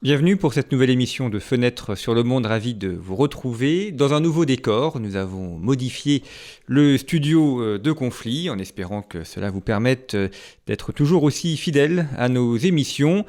Bienvenue pour cette nouvelle émission de Fenêtre sur le monde, ravi de vous retrouver. Dans un nouveau décor, nous avons modifié le studio euh, de conflit en espérant que cela vous permette euh, d'être toujours aussi fidèle à nos émissions.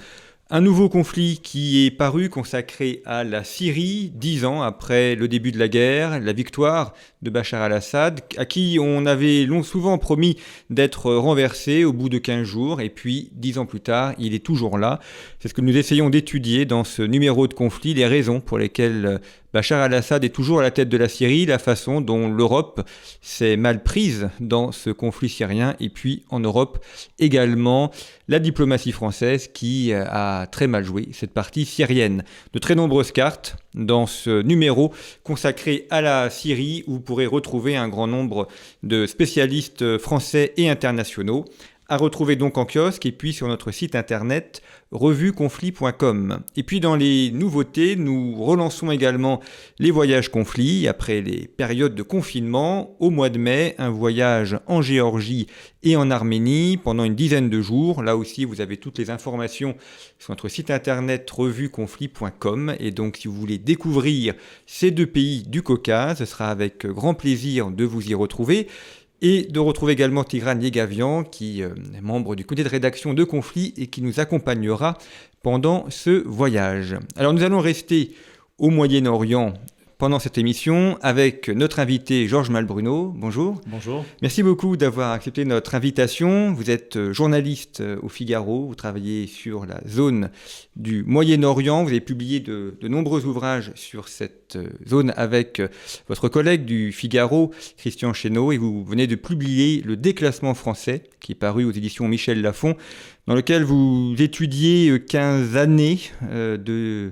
Un nouveau conflit qui est paru consacré à la Syrie, dix ans après le début de la guerre, la victoire de Bachar al-Assad, à qui on avait long, souvent promis d'être renversé au bout de 15 jours, et puis dix ans plus tard, il est toujours là. C'est ce que nous essayons d'étudier dans ce numéro de conflit, les raisons pour lesquelles Bachar al-Assad est toujours à la tête de la Syrie, la façon dont l'Europe s'est mal prise dans ce conflit syrien, et puis en Europe également la diplomatie française qui a très mal joué cette partie syrienne. De très nombreuses cartes dans ce numéro consacré à la Syrie où vous pourrez retrouver un grand nombre de spécialistes français et internationaux à retrouver donc en kiosque et puis sur notre site internet revueconflit.com. Et puis dans les nouveautés, nous relançons également les voyages conflits après les périodes de confinement. Au mois de mai, un voyage en Géorgie et en Arménie pendant une dizaine de jours. Là aussi, vous avez toutes les informations sur notre site internet revueconflit.com. Et donc, si vous voulez découvrir ces deux pays du Caucase, ce sera avec grand plaisir de vous y retrouver et de retrouver également Tigran Yegavian, qui euh, est membre du comité de rédaction de Conflit et qui nous accompagnera pendant ce voyage. Alors nous allons rester au Moyen-Orient pendant cette émission avec notre invité Georges Malbruno. Bonjour. Bonjour. Merci beaucoup d'avoir accepté notre invitation. Vous êtes euh, journaliste euh, au Figaro, vous travaillez sur la zone du Moyen-Orient, vous avez publié de, nombreux ouvrages sur cette euh, zone avec votre collègue du Figaro, Christian Chesneau, et vous venez de publier Le déclassement français, qui est paru aux éditions Michel Lafon, dans lequel vous étudiez 15 années de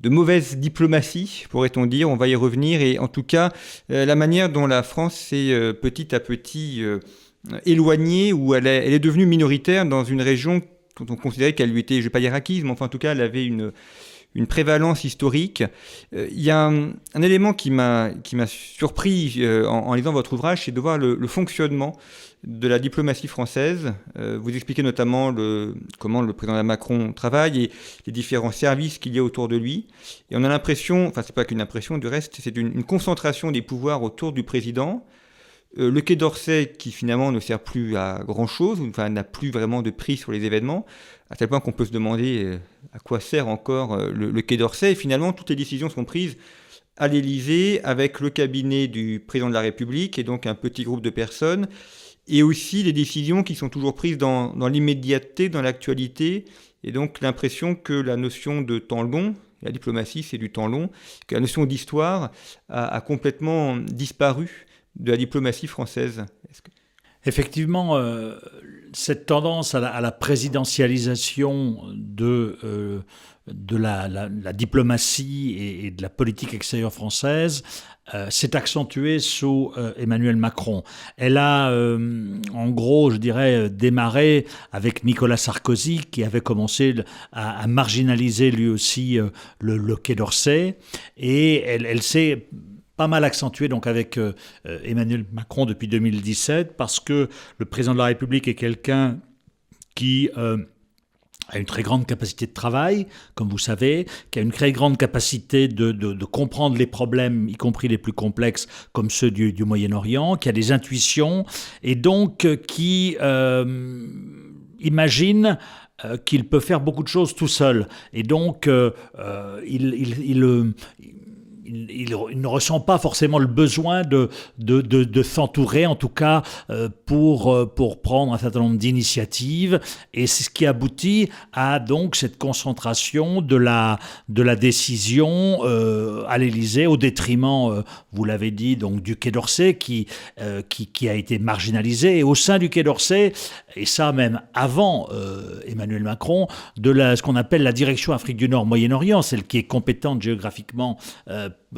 de mauvaise diplomatie, pourrait-on dire. On va y revenir. Et en tout cas, euh, la manière dont la France s'est euh, petit à petit euh, éloignée, ou elle est, devenue minoritaire dans une région dont on considérait qu'elle lui était, je ne vais pas dire acquise, mais enfin en tout cas, elle avait une, une prévalence historique. Il y a un, élément qui m'a surpris en, lisant votre ouvrage, c'est de voir le fonctionnement de la diplomatie française. Euh, vous expliquez notamment comment le président Macron travaille et les différents services qu'il y a autour de lui. Et on a l'impression, enfin c'est pas qu'une impression, du reste c'est une, concentration des pouvoirs autour du président. Euh, le Quai d'Orsay qui finalement ne sert plus à grand chose, enfin n'a plus vraiment de prix sur les événements, à tel point qu'on peut se demander euh, à quoi sert encore le, le Quai d'Orsay. Et finalement toutes les décisions sont prises à l'Élysée avec le cabinet du président de la République et donc un petit groupe de personnes et aussi les décisions qui sont toujours prises dans, l'immédiateté, dans l'actualité, et donc l'impression que la notion de temps long, la diplomatie c'est du temps long, que la notion d'histoire a, complètement disparu de la diplomatie française. Effectivement, euh, cette tendance à la, présidentialisation de, euh, de la, diplomatie et, de la politique extérieure française euh, s'est accentuée sous euh, Emmanuel Macron. Elle a, euh, en gros, je dirais, démarré avec Nicolas Sarkozy, qui avait commencé à, marginaliser lui aussi le, Quai d'Orsay, et elle, elle s'est pas mal accentuée donc avec Emmanuel Macron depuis 2017, parce que le président de la République est quelqu'un qui a une très grande capacité de travail, comme vous savez, qui a une très grande capacité de, de, comprendre les problèmes, y compris les plus complexes, comme ceux du, du Moyen-Orient, qui a des intuitions, et donc euh, qui euh, imagine euh, qu'il peut faire beaucoup de choses tout seul. Et donc, il, il, ne ressent pas forcément le besoin de, de, de, s'entourer, en tout cas euh, pour, euh, pour prendre un certain nombre d'initiatives. Et c'est ce qui aboutit à donc cette concentration de la, de la décision euh, à l'Élysée au détriment, vous l'avez dit, donc du Quai d'Orsay qui, qui, qui, a été marginalisé. Et au sein du Quai d'Orsay, et ça même avant Emmanuel Macron, de la, ce qu'on appelle la direction Afrique du Nord Moyen-Orient, celle qui est compétente géographiquement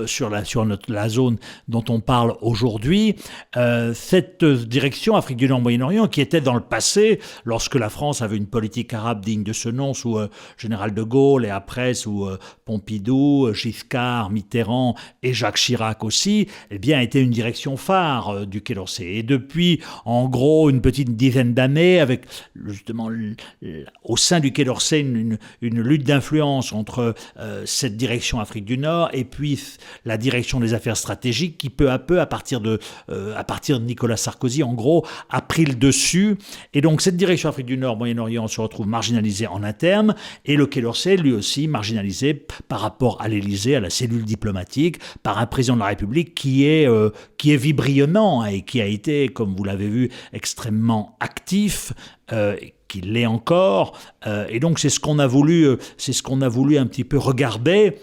sur, la, sur la zone dont on parle aujourd'hui, euh, cette direction Afrique du Nord, Moyen-Orient, qui était dans le passé, lorsque la France avait une politique arabe digne de ce nom, sous euh, Général de Gaulle et après sous euh, Pompidou, Giscard, Mitterrand et Jacques Chirac aussi, eh bien, était une direction phare du Quai d'Orsay. Et depuis, en gros, une petite dizaine d'années, avec justement au sein du Quai d'Orsay une, une, lutte d'influence entre cette direction Afrique du Nord et puis la direction des affaires stratégiques qui peu à peu, à partir de, euh, à partir de Nicolas Sarkozy, en gros, a pris le dessus. Et donc cette direction Afrique du Nord, Moyen-Orient se retrouve marginalisée en interne et le Quai d'Orsay, lui aussi, marginalisé par rapport à l'Élysée, à la cellule diplomatique, par un président de la République qui est, euh, qui est vibrionnant et qui a été, comme vous l'avez vu, extrêmement actif. Euh, qui l'est encore, et donc c'est ce qu'on a voulu, c'est ce qu'on a voulu un petit peu regarder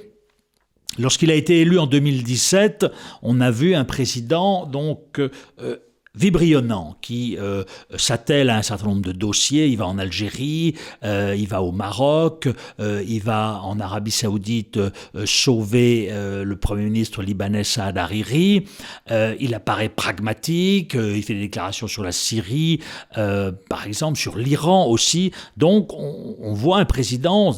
Lorsqu'il a été élu en 2017, on a vu un président donc euh, vibrionnant qui euh, s'attelle à un certain nombre de dossiers. Il va en Algérie, euh, il va au Maroc, il va en Arabie Saoudite sauver le Premier ministre libanais Saad Hariri. il apparaît pragmatique, il fait des déclarations sur la Syrie, par exemple, sur l'Iran aussi. Donc on, voit un président,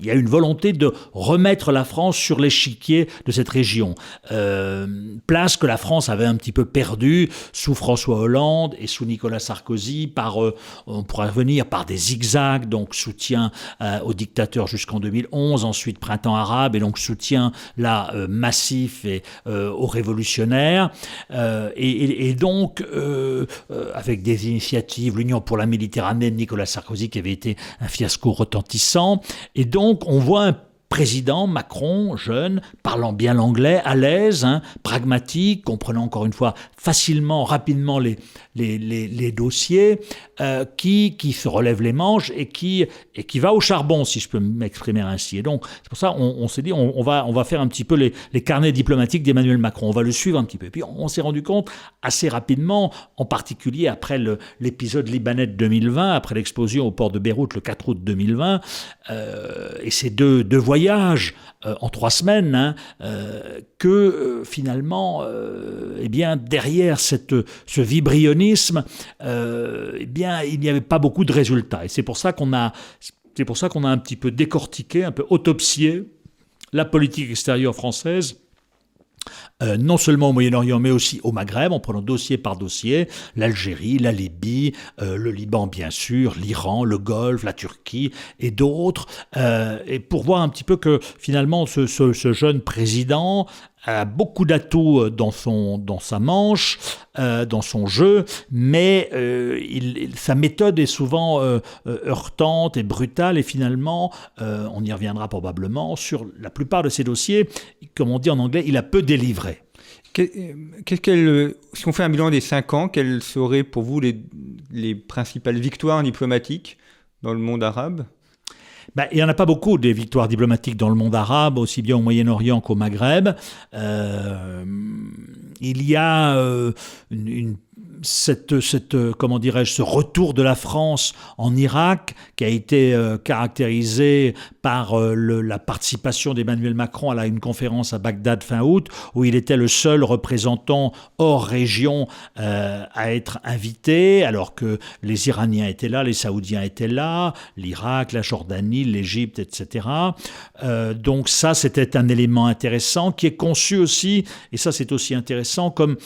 il y a une volonté de remettre la France sur l'échiquier de cette région. Euh, place que la France avait un petit peu perdue sous François Hollande et sous Nicolas Sarkozy, par, euh, on pourrait revenir par des zigzags, donc soutien euh, aux dictateurs jusqu'en 2011, ensuite printemps arabe, et donc soutien là massif et, aux révolutionnaires. Et, et, donc, avec des initiatives, l'Union pour la Méditerranée de Nicolas Sarkozy qui avait été un fiasco retentissant. Et donc, donc on voit un président Macron, jeune, parlant bien l'anglais, à l'aise, hein, pragmatique, comprenant encore une fois facilement, rapidement les, les, les, dossiers, euh, qui, qui se relève les manches et qui, et qui va au charbon, si je peux m'exprimer ainsi. Et donc, c'est pour ça on, s'est dit, on, va, on va faire un petit peu les, les carnets diplomatiques d'Emmanuel Macron, on va le suivre un petit peu. Et puis on, s'est rendu compte assez rapidement, en particulier après l'épisode libanais de 2020, après l'explosion au port de Beyrouth le 4 août 2020, euh, et ces deux, deux voyages voyage euh, en trois semaines, hein, euh, que euh, finalement, eh bien, derrière cette, ce vibrionnisme, eh bien, il n'y avait pas beaucoup de résultats. Et c'est pour ça qu'on a, c'est pour ça qu'on a un petit peu décortiqué, un peu autopsié la politique extérieure française euh, non seulement au Moyen-Orient, mais aussi au Maghreb, en prenant dossier par dossier, l'Algérie, la Libye, euh, le Liban bien sûr, l'Iran, le Golfe, la Turquie et d'autres, euh, et pour voir un petit peu que finalement ce, ce jeune président a beaucoup d'atouts euh, dans, dans sa manche, euh, dans son jeu, mais euh, sa méthode est souvent heurtante et brutale, et finalement, on y reviendra probablement, sur la plupart de ses dossiers, comme on dit en anglais, il a peu délivré. si on fait un bilan des cinq ans, quelles seraient pour vous les, les principales victoires diplomatiques dans le monde arabe? Bah, il n'y en a pas beaucoup des victoires diplomatiques dans le monde arabe, aussi bien au Moyen-Orient qu'au Maghreb. Euh, il y a euh, une cette, cette, comment dirais-je, ce retour de la France en Irak, qui a été euh, caractérisé par euh, la participation d'Emmanuel Macron à une conférence à Bagdad fin août, où il était le seul représentant hors région euh, à être invité, alors que les Iraniens étaient là, les Saoudiens étaient là, l'Irak, la Jordanie, l'Égypte, etc. donc ça, c'était un élément intéressant qui est conçu aussi, et ça c'est aussi intéressant, comme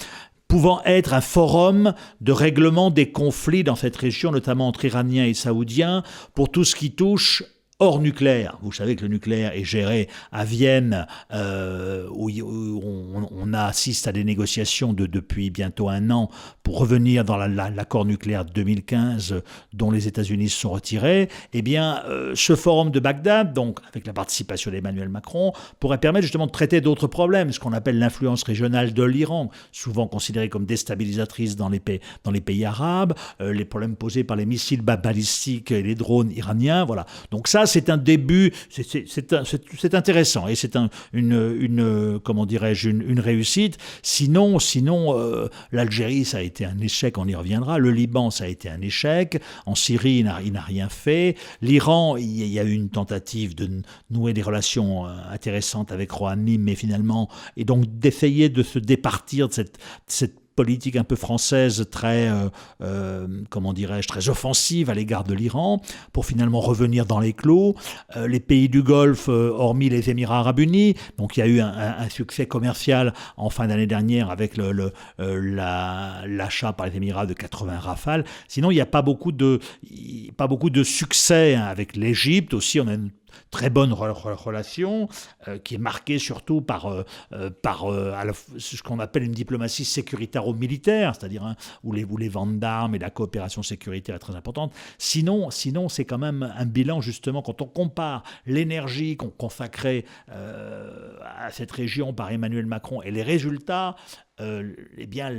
pouvant être un forum de règlement des conflits dans cette région, notamment entre Iraniens et Saoudiens, pour tout ce qui touche hors nucléaire. Vous savez que le nucléaire est géré à Vienne, euh, où, on, assiste à des négociations de, depuis bientôt un an pour revenir dans l'accord nucléaire de 2015 dont les États-Unis se sont retirés. Eh bien, euh, ce forum de Bagdad, donc avec la participation d'Emmanuel Macron, pourrait permettre justement de traiter d'autres problèmes, ce qu'on appelle l'influence régionale de l'Iran, souvent considérée comme déstabilisatrice dans les pays, dans les pays arabes, euh, les problèmes posés par les missiles balistiques et les drones iraniens. Voilà. Donc ça, c'est un début, c'est intéressant et c'est un, une, comment dirais-je, une, réussite. Sinon, sinon euh, l'Algérie, ça a été un échec, on y reviendra. Le Liban, ça a été un échec. En Syrie, il n'a rien fait. L'Iran, il y a eu une tentative de nouer des relations euh, intéressantes avec Rouhani, mais finalement, et donc d'essayer de se départir de cette, cette politique un peu française très, euh, euh, comment dirais-je, très offensive à l'égard de l'Iran, pour finalement revenir dans les clos. Euh, les pays du Golfe, hormis les Émirats arabes unis, donc il y a eu un, succès commercial en fin d'année dernière avec le, l'achat par les Émirats de 80 rafales. Sinon, il n'y a pas beaucoup de, pas beaucoup de succès hein, avec l'Égypte aussi. On a une très bonne relation, euh, qui est marquée surtout par, euh, euh, par ce qu'on appelle une diplomatie sécuritaire-militaire, c'est-à-dire hein, où, les, où les ventes d'armes et la coopération sécuritaire est très importante. Sinon, sinon c'est quand même un bilan, justement, quand on compare l'énergie qu'on consacrait à cette région par Emmanuel Macron et les résultats, eh bien,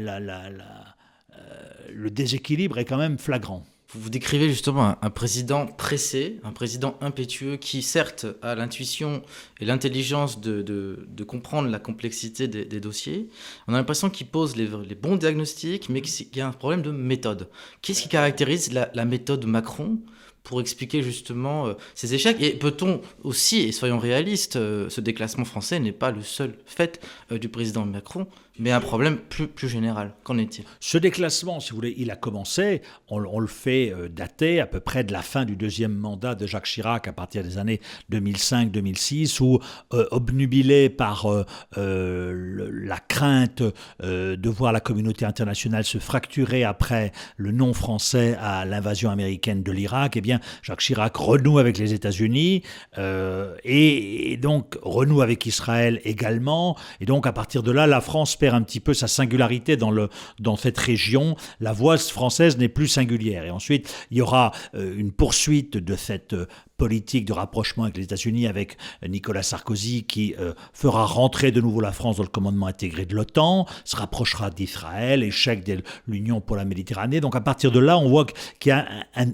le déséquilibre est quand même flagrant. Vous décrivez justement un, président pressé, un président impétueux qui certes a l'intuition et l'intelligence de, comprendre la complexité des, dossiers. On a l'impression qu'il pose les, bons diagnostics, mais qu'il y a un problème de méthode. Qu'est-ce qui caractérise la, méthode Macron pour expliquer justement euh, ces échecs? Et peut-on aussi, et soyons réalistes, euh, ce déclassement français n'est pas le seul fait euh, du président Macron, mais un problème plus, plus général. Qu'en est-il? Ce déclassement, si vous voulez, il a commencé, on, le fait dater à peu près de la fin du deuxième mandat de Jacques Chirac à partir des années 2005-2006, où, obnubilé par la crainte de voir la communauté internationale se fracturer après le non français à l'invasion américaine de l'Irak, eh bien, Jacques Chirac renoue avec les États-Unis euh, et, donc renoue avec Israël également. Et donc à partir de là, la France un petit peu sa singularité dans, le, dans cette région. La voix française n'est plus singulière. Et ensuite, il y aura euh, une poursuite de cette euh, politique de rapprochement avec les États-Unis, avec Nicolas Sarkozy, qui fera rentrer de nouveau la France dans le commandement intégré de l'OTAN, se rapprochera d'Israël, échec de l'Union pour la Méditerranée. Donc à partir de là, on voit qu'il y a un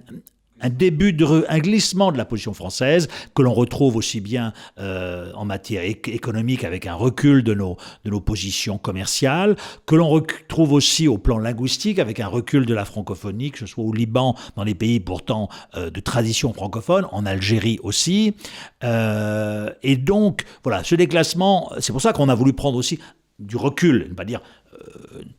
début de un glissement de la position française que l'on retrouve aussi bien euh, en matière économique avec un recul de nos, de nos positions commerciales, que l'on retrouve aussi au plan linguistique avec un recul de la francophonie, que ce soit au Liban, dans les pays pourtant euh, de tradition francophone, en Algérie aussi. Euh, et donc, voilà, ce déclassement, c'est pour ça qu'on a voulu prendre aussi du recul, ne pas dire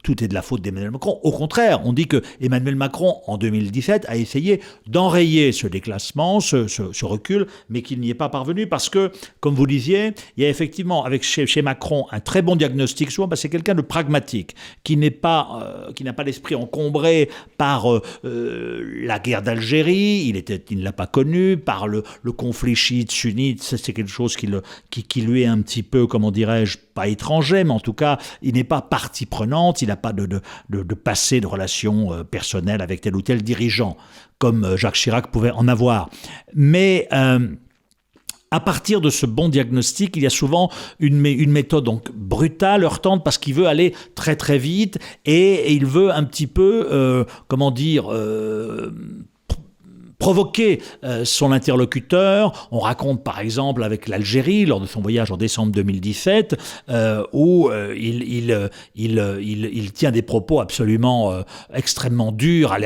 tout est de la faute d'Emmanuel Macron. Au contraire, on dit que Emmanuel Macron, en 2017, a essayé d'enrayer ce déclassement, ce, recul, mais qu'il n'y est pas parvenu parce que, comme vous disiez, il y a effectivement avec chez, Macron un très bon diagnostic. Souvent, bah, c'est quelqu'un de pragmatique, qui n'est pas, euh, qui n'a pas l'esprit encombré par euh, euh, la guerre d'Algérie. Il ne l'a pas connu par le, conflit chiite-sunnite. C'est quelque chose qui, qui, lui est un petit peu, comment dirais-je, pas étranger, mais en tout cas, il n'est pas partie prenante, il n'a pas de, de, passé de relations euh, personnelles avec tel ou tel dirigeant, comme euh, Jacques Chirac pouvait en avoir. Mais euh, à partir de ce bon diagnostic, il y a souvent une, une méthode donc brutale, heurtante, parce qu'il veut aller très très vite et, il veut un petit peu, comment dire, provoquer euh, son interlocuteur. On raconte par exemple avec l'Algérie, lors de son voyage en décembre 2017, euh, où euh, il, tient des propos absolument extrêmement durs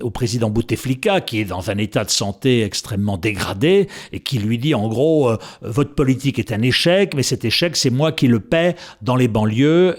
au président Bouteflika, qui est dans un état de santé extrêmement dégradé, et qui lui dit en gros, votre politique est un échec, mais cet échec, c'est moi qui le paie dans les banlieues.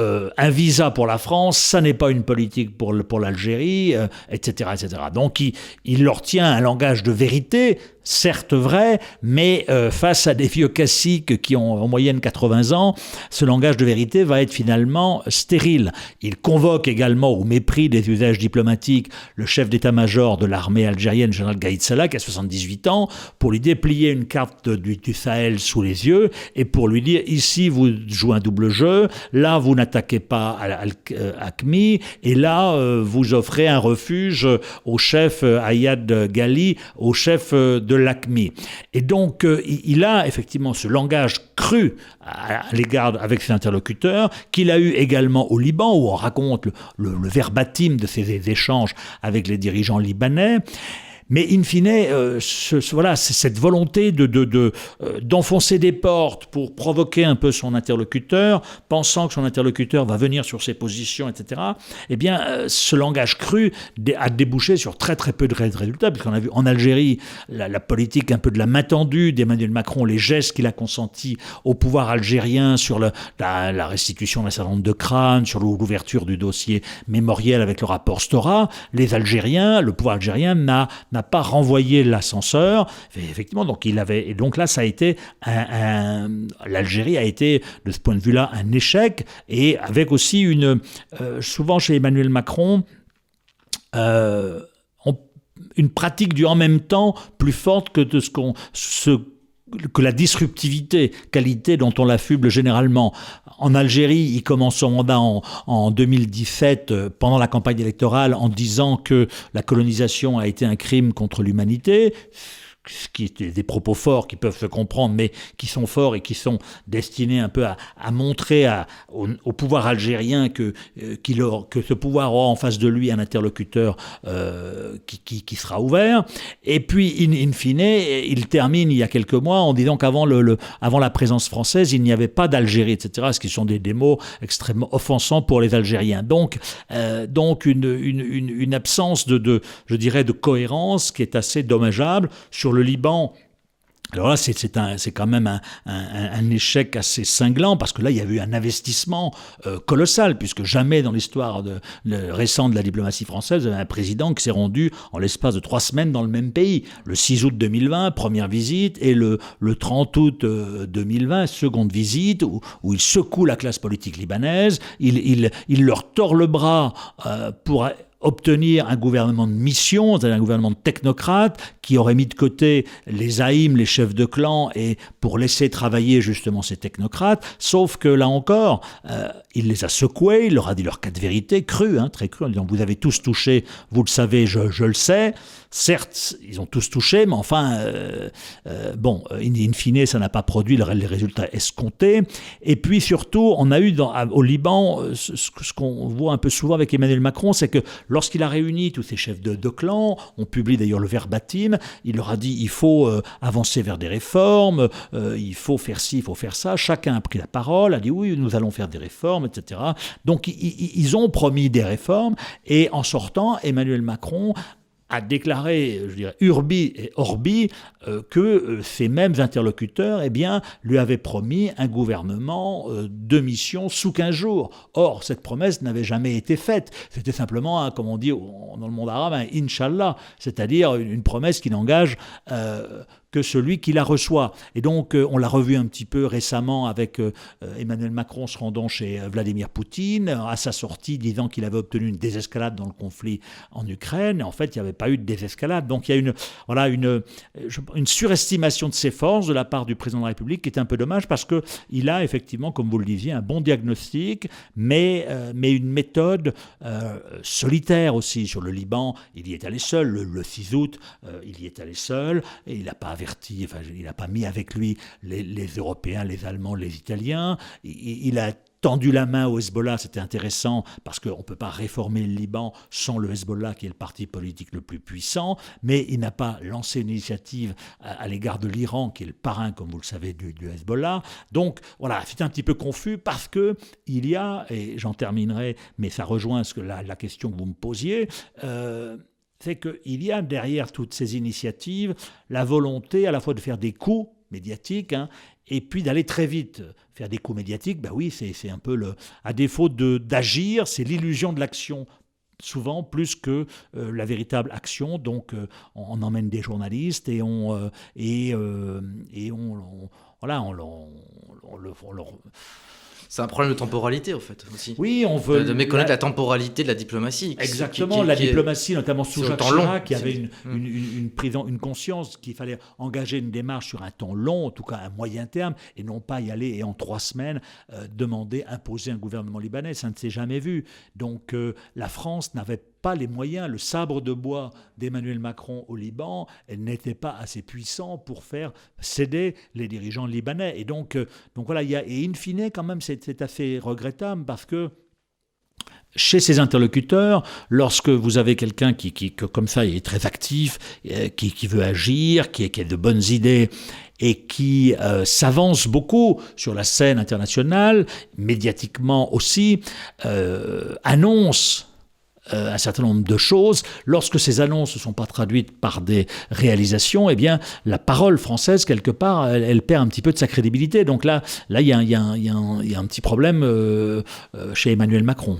Euh, un visa pour la France, ça n'est pas une politique pour, l'Algérie, etc., euh, etc. Donc il, il, leur tient un langage de vérité, certes vrai, mais euh, face à des vieux classiques qui ont en moyenne 80 ans, ce langage de vérité va être finalement stérile. Il convoque également, au mépris des usages diplomatiques, le chef d'état-major de l'armée algérienne, général Gaïd Salah, qui a 78 ans, pour lui déplier une carte du, Sahel sous les yeux et pour lui dire ici vous jouez un double jeu, là vous n'attaquez pas à, Acmi et là euh, vous offrez un refuge au chef euh, Ayad Ghali, au chef de de l'ACMI. Et donc, euh, il a effectivement ce langage cru à, l'égard avec ses interlocuteurs, qu'il a eu également au Liban, où on raconte le, le verbatim de ses échanges avec les dirigeants libanais. Mais in fine, euh, voilà, cette volonté de, euh, d'enfoncer des portes pour provoquer un peu son interlocuteur, pensant que son interlocuteur va venir sur ses positions, etc. Eh bien, euh, ce langage cru a débouché sur très très peu de résultats, puisqu'on a vu en Algérie la, politique un peu de la main tendue d'Emmanuel Macron, les gestes qu'il a consentis au pouvoir algérien sur la, restitution d'un certain nombre de crânes, sur l'ouverture du dossier mémoriel avec le rapport Stora. Les Algériens, le pouvoir algérien n'a n'a pas renvoyé l'ascenseur. Effectivement, donc il avait et donc là ça a été un, l'Algérie a été de ce point de vue-là un échec et avec aussi une euh, souvent chez Emmanuel Macron euh, une pratique du en même temps plus forte que de ce qu'on que la disruptivité, qualité dont on l'affuble généralement. En Algérie, il commence son mandat en, en 2017, euh, pendant la campagne électorale, en disant que la colonisation a été un crime contre l'humanité ce qui est des propos forts qui peuvent se comprendre, mais qui sont forts et qui sont destinés un peu à, montrer au, pouvoir algérien que, euh, que ce pouvoir aura en face de lui un interlocuteur euh, qui, qui, sera ouvert. Et puis, in, fine, il termine il y a quelques mois en disant qu'avant le, avant la présence française, il n'y avait pas d'Algérie, etc., ce qui sont des, mots extrêmement offensants pour les Algériens. Donc, euh, donc une, une, une, absence de, de, je dirais, de cohérence qui est assez dommageable sur le Liban, alors là, c'est quand même un, échec assez cinglant parce que là, il y a eu un investissement euh, colossal puisque jamais dans l'histoire récente de la diplomatie française, un président qui s'est rendu en l'espace de trois semaines dans le même pays. Le 6 août 2020, première visite, et le, 30 août 2020, euh, seconde visite, où, il secoue la classe politique libanaise, il, leur tord le bras euh, pour obtenir un gouvernement de mission, un gouvernement de technocrates qui aurait mis de côté les haïms, les chefs de clan, et pour laisser travailler justement ces technocrates. Sauf que là encore, euh, il les a secoués, il leur a dit leur cas de vérité, cru, hein, très cru, en disant vous avez tous touché, vous le savez, je, je le sais. Certes, ils ont tous touché, mais enfin, euh, euh, bon, in, fine, ça n'a pas produit les résultats escomptés. Et puis surtout, on a eu au Liban, ce, qu'on voit un peu souvent avec Emmanuel Macron, c'est que lorsqu'il a réuni tous ces chefs de, clan, on publie d'ailleurs le verbatim, il leur a dit il faut euh, avancer vers des réformes, il faut faire ci, il faut faire ça. Chacun a pris la parole, a dit oui, nous allons faire des réformes, etc. Donc ils ont promis des réformes et en sortant, Emmanuel Macron a déclaré, je dirais, urbi et orbi, euh, que euh, ces mêmes interlocuteurs eh bien, lui avaient promis un gouvernement euh, de mission sous 15 jours. Or, cette promesse n'avait jamais été faite. C'était simplement, comme on dit dans le monde arabe, un inshallah, c'est-à-dire une, promesse qui n'engage que celui qui la reçoit. Et donc, euh, on l'a revu un petit peu récemment avec euh, euh, Emmanuel Macron se rendant chez Vladimir Poutine, à sa sortie disant qu'il avait obtenu une désescalade dans le conflit en Ukraine. Et en fait, il n'y avait pas eu de désescalade. Donc, il y a une, voilà, une, une surestimation de ses forces de la part du président de la République qui est un peu dommage parce qu'il a effectivement, comme vous le disiez, un bon diagnostic, mais, mais une méthode solitaire aussi. Sur le Liban, il y est allé seul. Le, 6 août, il y est allé seul. Et il n'a pas il n'a pas mis avec lui les, Européens, les Allemands, les Italiens. Il, a tendu la main au Hezbollah, c'était intéressant parce qu'on ne peut pas réformer le Liban sans le Hezbollah qui est le parti politique le plus puissant, mais il n'a pas lancé une initiative à, l'égard de l'Iran qui est le parrain, comme vous le savez, du, Hezbollah. Donc voilà, c'est un petit peu confus parce que il y a, et j'en terminerai, mais ça rejoint ce que la, question que vous me posiez, euh, c'est qu'il y a derrière toutes ces initiatives la volonté à la fois de faire des coups médiatiques, hein, et puis d'aller très vite. Faire des coups médiatiques, ben oui, c'est un peu le... À défaut d'agir, c'est l'illusion de l'action souvent plus que euh, la véritable action. Donc euh, on, emmène des journalistes et on... Euh, et, et on, voilà, on, on, c'est un problème de temporalité, en fait, aussi. Oui, on veut. De, méconnaître la... temporalité de la diplomatie. Exactement, la diplomatie, notamment sous Jacques Chirac, qui avait une, une, une, une, conscience qu'il fallait engager une démarche sur un temps long, en tout cas un moyen terme, et non pas y aller et en trois semaines euh, demander, imposer un gouvernement libanais. Ça ne s'est jamais vu. Donc euh, la France n'avait pas les moyens. Le sabre de bois d'Emmanuel Macron au Liban n'était pas assez puissant pour faire céder les dirigeants libanais. Et donc, euh, donc voilà, il y a, et in fine, quand même, c'est assez regrettable parce que chez ses interlocuteurs, lorsque vous avez quelqu'un qui, qui, comme ça, est très actif, euh, qui, qui veut agir, qui, a de bonnes idées et qui euh, s'avance beaucoup sur la scène internationale, médiatiquement aussi, annonce un certain nombre de choses. Lorsque ces annonces ne sont pas traduites par des réalisations, eh bien, la parole française, quelque part, elle, perd un petit peu de sa crédibilité. Donc là, là, il y, a un petit problème chez Emmanuel Macron.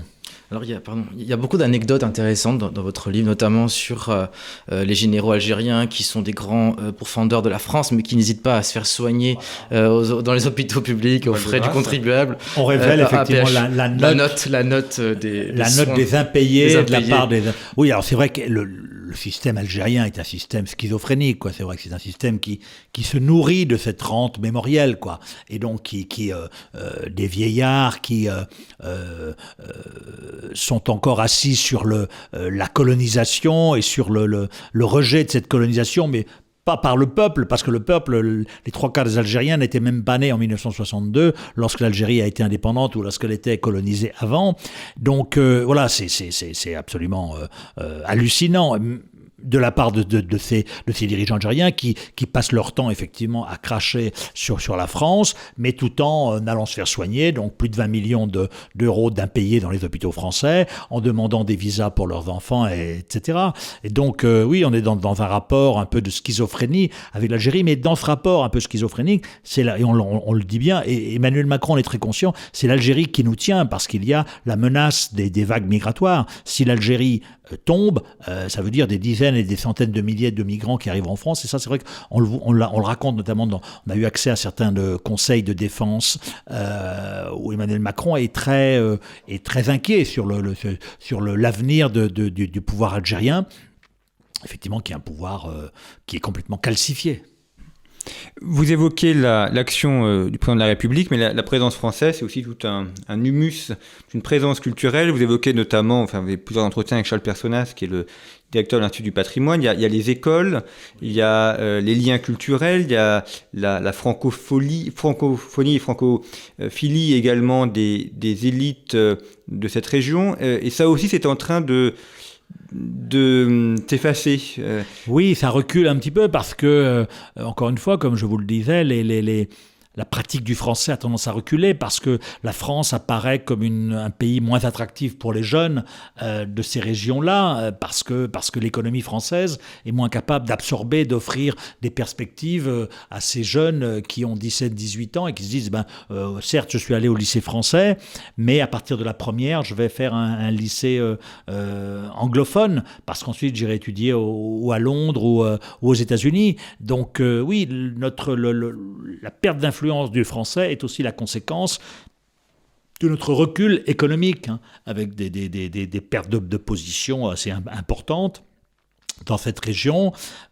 Alors, il y a, pardon, il y a beaucoup d'anecdotes intéressantes dans, votre livre, notamment sur euh, euh, les généraux algériens qui sont des grands euh, pourfendeurs de la France, mais qui n'hésitent pas à se faire soigner dans les hôpitaux publics aux frais du contribuable. On révèle effectivement la, note, la, note, des, la note des impayés, de la part des. Oui, alors c'est vrai que le, le système algérien est un système schizophrénique, quoi. C'est vrai que c'est un système qui, qui se nourrit de cette rente mémorielle, quoi. Et donc, qui, qui euh, euh, des vieillards qui euh, sont encore assis sur le, la colonisation et sur le, le, le rejet de cette colonisation, mais pas par le peuple, parce que le peuple, les trois quarts des Algériens n'étaient même pas nés en 1962, lorsque l'Algérie a été indépendante ou lorsqu'elle était colonisée avant. Donc euh, voilà, c'est absolument euh, euh, hallucinant de la part de, de, ces, de ces dirigeants algériens qui, qui passent leur temps effectivement à cracher sur, sur la France, mais tout en euh, allant se faire soigner, donc plus de 20 millions d'euros d'impayés dans les hôpitaux français, en demandant des visas pour leurs enfants, et, etc. Et donc euh, oui, on est dans, dans, un rapport un peu de schizophrénie avec l'Algérie, mais dans ce rapport un peu schizophrénique, c'est là, et on, on, le dit bien, et Emmanuel Macron est très conscient, c'est l'Algérie qui nous tient parce qu'il y a la menace des, des vagues migratoires. Si l'Algérie euh, tombe, ça veut dire des dizaines et des centaines de milliers de migrants qui arrivent en France. Et ça, c'est vrai qu'on le, on, le raconte notamment dans. On a eu accès à certains de conseils de défense euh, où Emmanuel Macron est très, euh, est très inquiet sur l'avenir le, sur l'avenir du, pouvoir algérien. Effectivement, qui est un pouvoir euh, qui est complètement calcifié. Vous évoquez l'action euh, du président de la République, mais la, présence française, c'est aussi tout un, humus, une présence culturelle. Vous évoquez notamment, enfin, vous avez plusieurs entretiens avec Charles Personas, qui est le directeur de l'Institut du patrimoine. Il y, a, les écoles, il y a euh, les liens culturels, il y a la, francophonie, et francophilie également des, des élites euh, de cette région. et ça aussi, c'est en train de de hum, t'effacer. Euh. Oui, ça recule un petit peu parce que, euh, encore une fois, comme je vous le disais, les, les, les la pratique du français a tendance à reculer parce que la France apparaît comme un pays moins attractif pour les jeunes euh, de ces régions-là, euh, parce que, parce que l'économie française est moins capable d'absorber, d'offrir des perspectives euh, à ces jeunes qui ont 17-18 ans et qui se disent, ben, certes, je suis allé au lycée français, mais à partir de la première, je vais faire un, lycée anglophone, parce qu'ensuite, j'irai étudier ou à Londres ou, aux États-Unis. Donc oui, notre, la perte d'influence du français est aussi la conséquence de notre recul économique, hein, avec des, des, pertes de, de, position assez importantes dans cette région.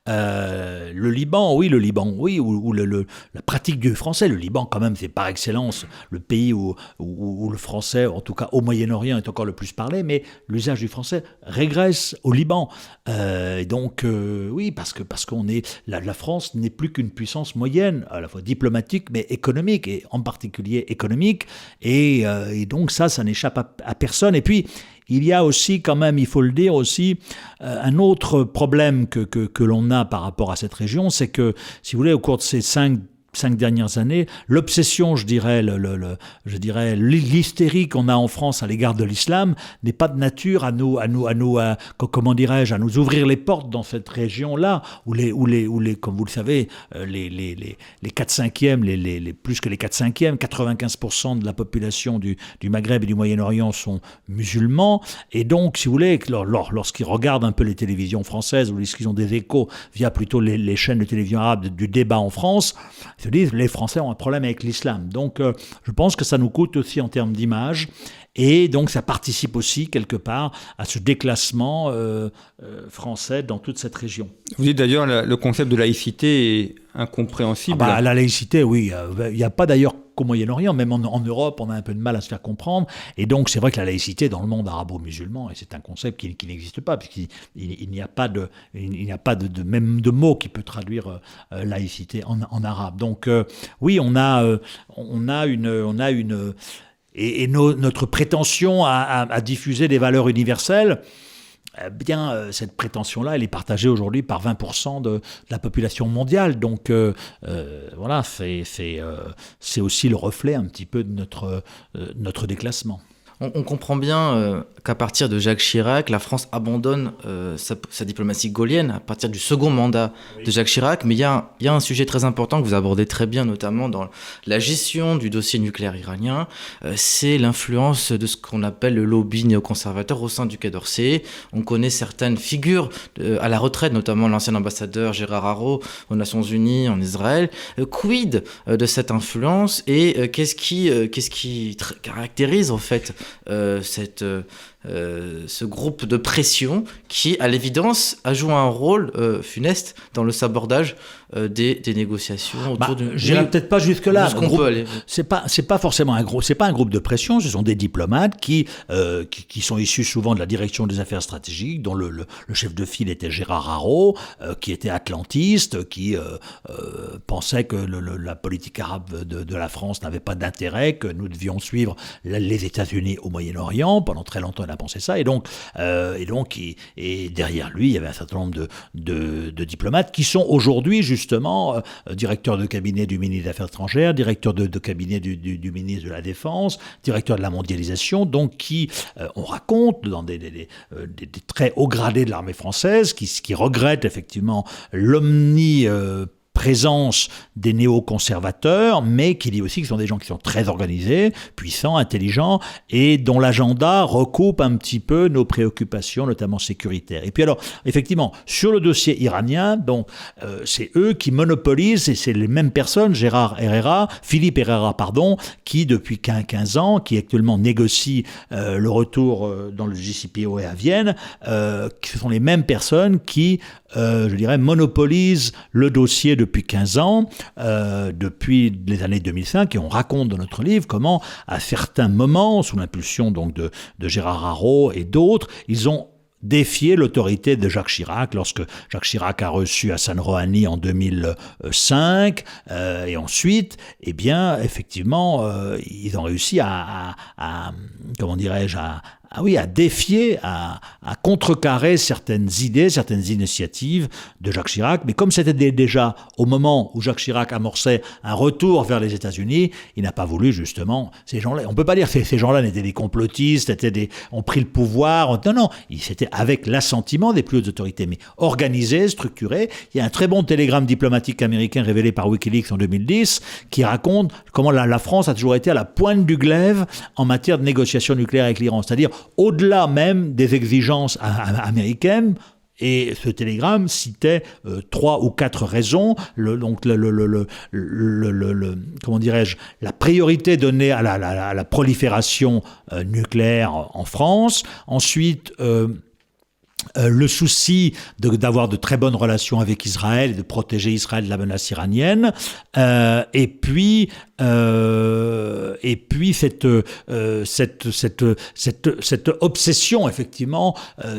Euh, le Liban, oui, le Liban, oui, ou, la pratique du français. Le Liban, quand même, c'est par excellence le pays où, le français, en tout cas au Moyen-Orient, est encore le plus parlé, mais l'usage du français régresse au Liban. Euh, donc, euh, oui, parce que parce qu'on est la, France n'est plus qu'une puissance moyenne, à la fois diplomatique mais économique, et en particulier économique, et, et donc ça, ça n'échappe à, à personne. Et puis il y a aussi, quand même, il faut le dire aussi, euh, un autre problème que, que, que l'on a par rapport à cette région, c'est que, si vous voulez, au cours de ces cinq cinq dernières années, l'obsession, je dirais, le, je dirais l'hystérie qu'on a en France à l'égard de l'islam n'est pas de nature à nous, à nous, à nous, à, comment dirais-je, à nous ouvrir les portes dans cette région-là où les, où les, où les, comme vous le savez, euh, les, les, les, les 4 cinquièmes, les, les, plus que les 4 cinquièmes, 95% de la population du, Maghreb et du Moyen-Orient sont musulmans, et donc, si vous voulez, lorsqu'ils regardent un peu les télévisions françaises ou lorsqu'ils ont des échos via plutôt les chaînes de télévision arabes du débat en France, se disent les Français ont un problème avec l'islam. Donc euh, je pense que ça nous coûte aussi en termes d'image. Et donc ça participe aussi quelque part à ce déclassement euh, euh, français dans toute cette région. Vous dites d'ailleurs le concept de laïcité est incompréhensible. Ah bah, la laïcité, oui. Il n'y a pas d'ailleurs qu'au Moyen-Orient, même en, Europe, on a un peu de mal à se faire comprendre. Et donc c'est vrai que la laïcité dans le monde arabo-musulman, et c'est un concept qui, n'existe pas, puisqu'il il, n'y a pas de, il n'y a pas de, même de mot qui peut traduire laïcité en, arabe. Donc oui, on a, on a une, on a une et, notre prétention à, diffuser des valeurs universelles, bien, euh, cette prétention-là, elle est partagée aujourd'hui par 20% de, la population mondiale. Donc, euh, euh, voilà, c'est aussi le reflet un petit peu de notre, notre déclassement. On, comprend bien qu'à partir de Jacques Chirac, la France abandonne euh, sa, diplomatie gaulienne à partir du second mandat de Jacques Chirac. Mais il y, a, un sujet très important que vous abordez très bien, notamment dans la gestion du dossier nucléaire iranien. Euh, c'est l'influence de ce qu'on appelle le lobby néoconservateur au sein du Quai d'Orsay. On connaît certaines figures euh, à la retraite, notamment l'ancien ambassadeur Gérard Haro aux Nations Unies, en Israël. quid de cette influence et qu'est-ce qui, qu'est-ce qui caractérise en fait cette euh, ce groupe de pression qui, à l'évidence, a joué un rôle euh, funeste dans le sabordage euh, des, des, négociations autour bah, J'irai peut-être pas jusque là. C'est pas c'est pas forcément un gros c'est pas un groupe de pression. Ce sont des diplomates qui, qui, qui sont issus souvent de la direction des affaires stratégiques, dont le, le, chef de file était Gérard Haro, qui était atlantiste, qui pensait que la politique arabe de, de la France n'avait pas d'intérêt, que nous devions suivre les États-Unis au Moyen-Orient. Pendant très longtemps, a pensé ça. Et donc, euh, et donc et derrière lui, il y avait un certain nombre de, de, diplomates qui sont aujourd'hui justement euh, directeurs de cabinet du ministre des Affaires étrangères, directeurs de, cabinet du, ministre de la Défense, directeurs de la mondialisation, donc qui, euh, on raconte dans des, des, des, très hauts gradés de l'armée française, qui, qui regrettent effectivement l'omni présence des néoconservateurs, mais qui dit aussi que ce sont des gens qui sont très organisés, puissants, intelligents, et dont l'agenda recoupe un petit peu nos préoccupations, notamment sécuritaires. Et puis alors, effectivement, sur le dossier iranien, donc euh, c'est eux qui monopolisent, et c'est les mêmes personnes, Gérard Herrera, Philippe Herrera, pardon, qui depuis 15 ans, qui actuellement négocie euh, le retour euh, dans le JCPO et à Vienne, ce sont les mêmes personnes qui, je dirais, monopolisent le dossier de depuis 15 ans, euh, depuis les années 2005, et on raconte dans notre livre comment, à certains moments, sous l'impulsion donc de, Gérard Haro et d'autres, ils ont défié l'autorité de Jacques Chirac lorsque Jacques Chirac a reçu Hassan Rouhani en 2005 euh, et ensuite eh bien effectivement euh, ils ont réussi à, à comment dirais-je à, ah oui, à défier, à, contrecarrer certaines idées, certaines initiatives de Jacques Chirac. Mais comme c'était déjà au moment où Jacques Chirac amorçait un retour vers les États-Unis, il n'a pas voulu justement ces gens-là. On peut pas dire que ces gens-là n'étaient des complotistes, étaient des, ont pris le pouvoir. Non, non, c'était avec l'assentiment des plus hautes autorités, mais organisé, structuré. Il y a un très bon télégramme diplomatique américain révélé par WikiLeaks en 2010 qui raconte comment la, la France a toujours été à la pointe du glaive en matière de négociation nucléaire avec l'Iran, c'est-à-dire au-delà même des exigences américaines, et ce télégramme citait euh, trois ou quatre raisons. Donc, comment dirais-je, la priorité donnée à la, prolifération euh, nucléaire en France. Ensuite, euh, euh, le souci d'avoir de, très bonnes relations avec Israël et de protéger Israël de la menace iranienne, euh, et puis euh, et puis cette, cette, cette, cette, cette obsession effectivement,